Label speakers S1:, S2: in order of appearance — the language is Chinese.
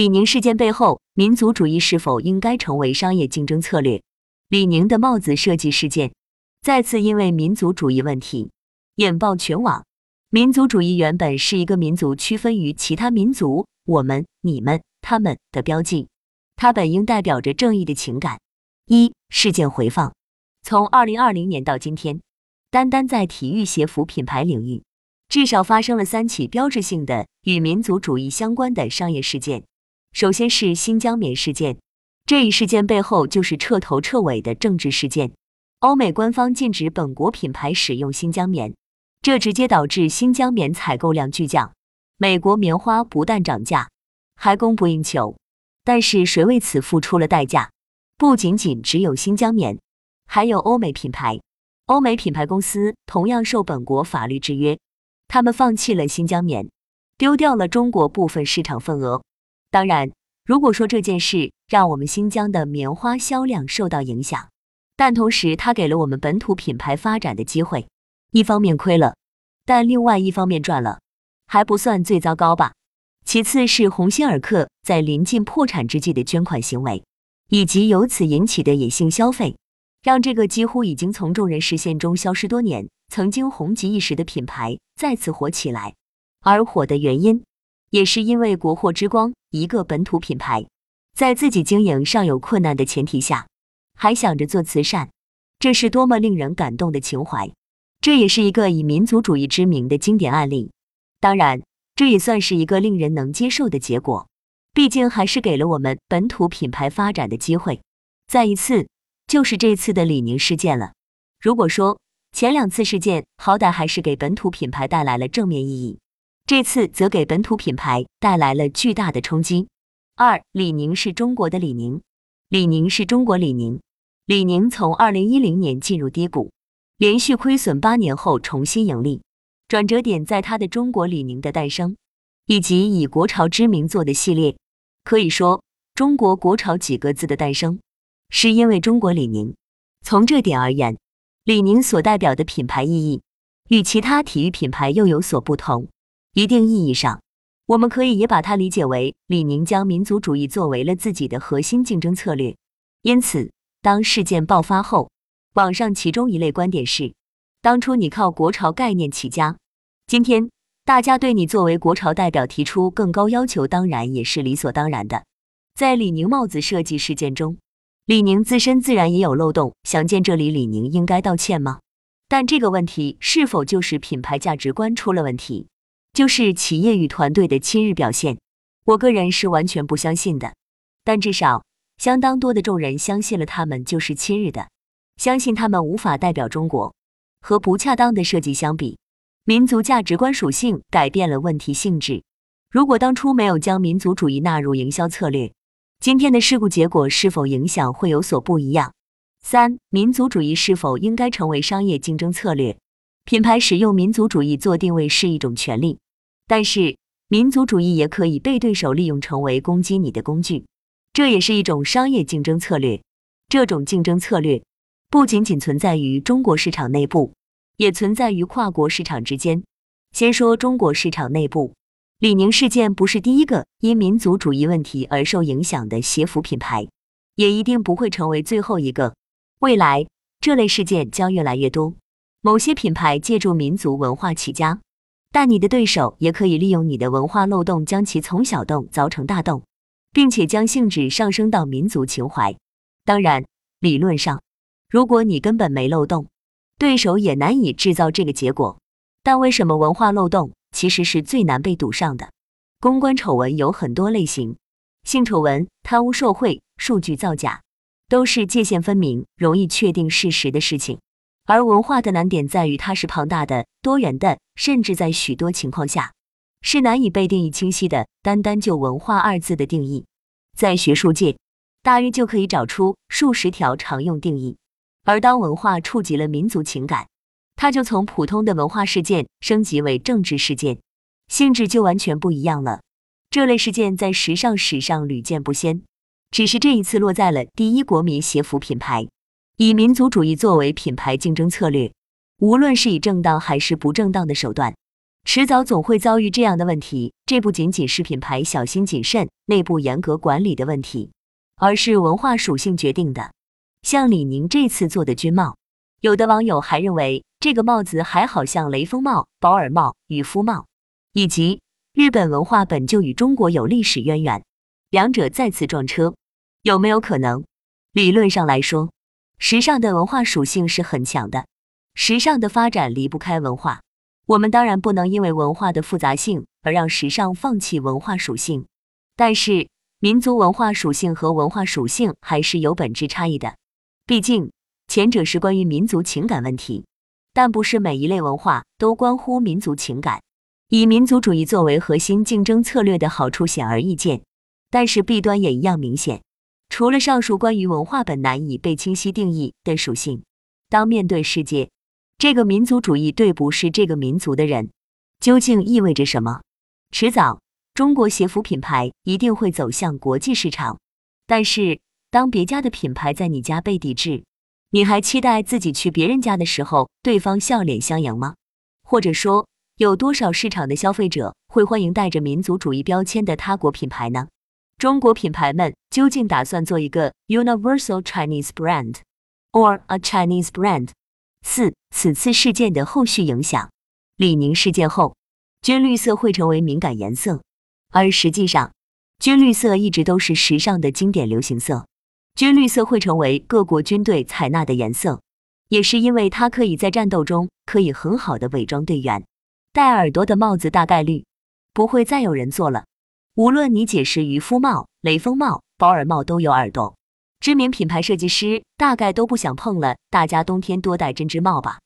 S1: 李宁事件背后，民族主义是否应该成为商业竞争策略？李宁的帽子设计事件再次因为民族主义问题引爆全网。民族主义原本是一个民族区分于其他民族“我们”“你们”“他们”的标记，它本应代表着正义的情感。一事件回放：从二零二零年到今天，单单在体育鞋服品牌领域，至少发生了三起标志性的与民族主义相关的商业事件。首先是新疆棉事件，这一事件背后就是彻头彻尾的政治事件。欧美官方禁止本国品牌使用新疆棉，这直接导致新疆棉采购量巨降。美国棉花不但涨价，还供不应求。但是谁为此付出了代价？不仅仅只有新疆棉，还有欧美品牌。欧美品牌公司同样受本国法律制约，他们放弃了新疆棉，丢掉了中国部分市场份额。当然，如果说这件事让我们新疆的棉花销量受到影响，但同时它给了我们本土品牌发展的机会，一方面亏了，但另外一方面赚了，还不算最糟糕吧。其次是鸿星尔克在临近破产之际的捐款行为，以及由此引起的隐性消费，让这个几乎已经从众人视线中消失多年、曾经红极一时的品牌再次火起来。而火的原因。也是因为国货之光，一个本土品牌，在自己经营尚有困难的前提下，还想着做慈善，这是多么令人感动的情怀！这也是一个以民族主义之名的经典案例。当然，这也算是一个令人能接受的结果，毕竟还是给了我们本土品牌发展的机会。再一次，就是这次的李宁事件了。如果说前两次事件好歹还是给本土品牌带来了正面意义。这次则给本土品牌带来了巨大的冲击。二，李宁是中国的李宁，李宁是中国李宁。李宁从二零一零年进入低谷，连续亏损八年后重新盈利，转折点在他的中国李宁的诞生，以及以国潮之名做的系列。可以说，中国国潮几个字的诞生，是因为中国李宁。从这点而言，李宁所代表的品牌意义，与其他体育品牌又有所不同。一定意义上，我们可以也把它理解为李宁将民族主义作为了自己的核心竞争策略。因此，当事件爆发后，网上其中一类观点是：当初你靠国潮概念起家，今天大家对你作为国潮代表提出更高要求，当然也是理所当然的。在李宁帽子设计事件中，李宁自身自然也有漏洞。想见这里，李宁应该道歉吗？但这个问题是否就是品牌价值观出了问题？就是企业与团队的亲日表现，我个人是完全不相信的。但至少相当多的众人相信了他们就是亲日的，相信他们无法代表中国。和不恰当的设计相比，民族价值观属性改变了问题性质。如果当初没有将民族主义纳入营销策略，今天的事故结果是否影响会有所不一样？三、民族主义是否应该成为商业竞争策略？品牌使用民族主义做定位是一种权利，但是民族主义也可以被对手利用成为攻击你的工具，这也是一种商业竞争策略。这种竞争策略不仅仅存在于中国市场内部，也存在于跨国市场之间。先说中国市场内部，李宁事件不是第一个因民族主义问题而受影响的鞋服品牌，也一定不会成为最后一个。未来这类事件将越来越多。某些品牌借助民族文化起家，但你的对手也可以利用你的文化漏洞，将其从小洞凿成大洞，并且将性质上升到民族情怀。当然，理论上，如果你根本没漏洞，对手也难以制造这个结果。但为什么文化漏洞其实是最难被堵上的？公关丑闻有很多类型，性丑闻、贪污受贿、数据造假，都是界限分明、容易确定事实的事情。而文化的难点在于，它是庞大的、多元的，甚至在许多情况下是难以被定义清晰的。单单就“文化”二字的定义，在学术界大约就可以找出数十条常用定义。而当文化触及了民族情感，它就从普通的文化事件升级为政治事件，性质就完全不一样了。这类事件在时尚史上屡见不鲜，只是这一次落在了第一国民鞋服品牌。以民族主义作为品牌竞争策略，无论是以正当还是不正当的手段，迟早总会遭遇这样的问题。这不仅仅是品牌小心谨慎、内部严格管理的问题，而是文化属性决定的。像李宁这次做的军帽，有的网友还认为这个帽子还好像雷锋帽、保尔帽、渔夫帽，以及日本文化本就与中国有历史渊源，两者再次撞车，有没有可能？理论上来说，时尚的文化属性是很强的，时尚的发展离不开文化。我们当然不能因为文化的复杂性而让时尚放弃文化属性，但是民族文化属性和文化属性还是有本质差异的。毕竟前者是关于民族情感问题，但不是每一类文化都关乎民族情感。以民族主义作为核心竞争策略的好处显而易见，但是弊端也一样明显。除了上述关于文化本难以被清晰定义的属性，当面对世界。这个民族主义对不是这个民族的人，究竟意味着什么？迟早，中国鞋服品牌一定会走向国际市场。但是，当别家的品牌在你家被抵制，你还期待自己去别人家的时候，对方笑脸相迎吗？或者说，有多少市场的消费者会欢迎带着民族主义标签的他国品牌呢？中国品牌们究竟打算做一个 universal Chinese brand or a Chinese brand？四，此次事件的后续影响。李宁事件后，军绿色会成为敏感颜色，而实际上，军绿色一直都是时尚的经典流行色。军绿色会成为各国军队采纳的颜色，也是因为它可以在战斗中可以很好的伪装队员。戴耳朵的帽子大概率不会再有人做了，无论你解释渔夫帽、雷锋帽、保尔帽都有耳洞。知名品牌设计师大概都不想碰了，大家冬天多戴针织帽吧。